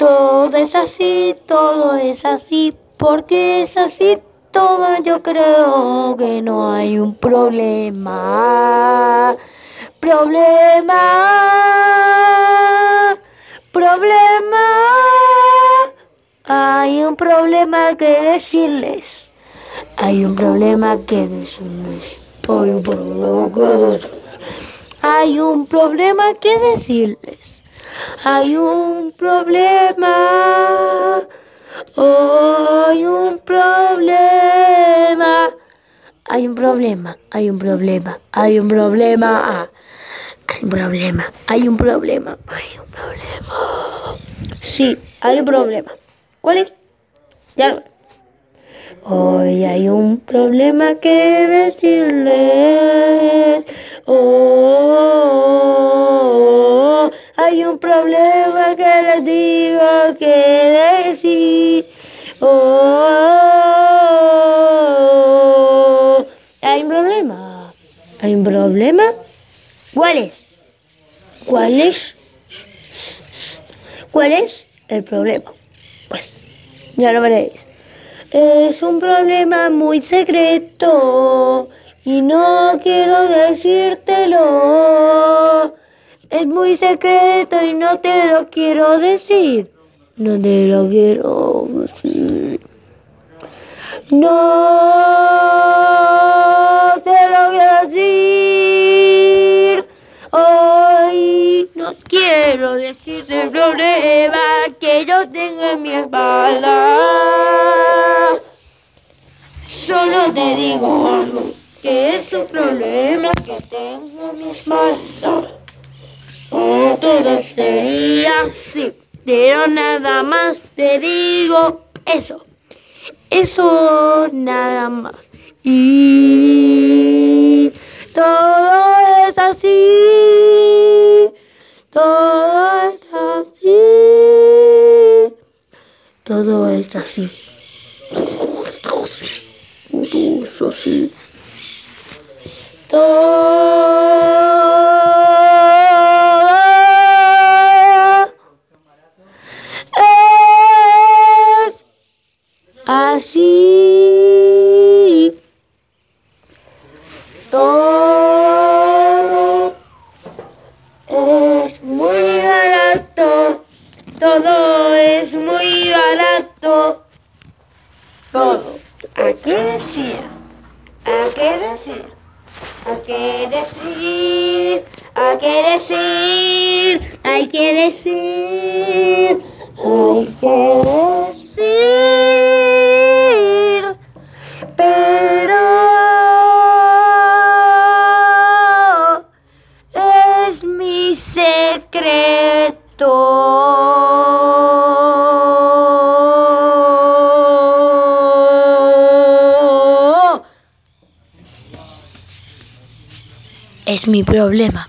Todo es así, todo es así, porque es así todo. Yo creo que no hay un problema. Problema. Problema. Hay un problema que decirles. Hay un problema que decirles. Hay un problema que decirles. Hay un problema que decirles. Hay un problema. Hay un problema. Hay un problema, hay un problema, hay un problema. Hay un problema, hay un problema, hay un problema. Sí, hay un problema. ¿Cuál es? Ya. Hoy hay un problema que decirles. Oh hay un problema que les digo que decir. Oh, hay un problema. Hay un problema. ¿Cuál es? ¿Cuál es? ¿Cuál es el problema? Pues ya lo veréis. Es un problema muy secreto y no quiero decírtelo. Es muy secreto y no te lo quiero decir. No te lo quiero decir. No te lo quiero decir. Hoy no quiero decirte el problema que yo tengo en mi espalda. Solo te digo algo, que es un problema que tengo en mi espalda. Sería así, pero nada más te digo eso. Eso nada más. Y todo es así. Todo es así. Todo es así. Todo es así. Todo barato. Todo. ¿A qué decir? ¿A qué decir? ¿A qué decir? ¿A qué decir? Hay que decir. Hay que decir. Pero es mi secreto. Es mi problema.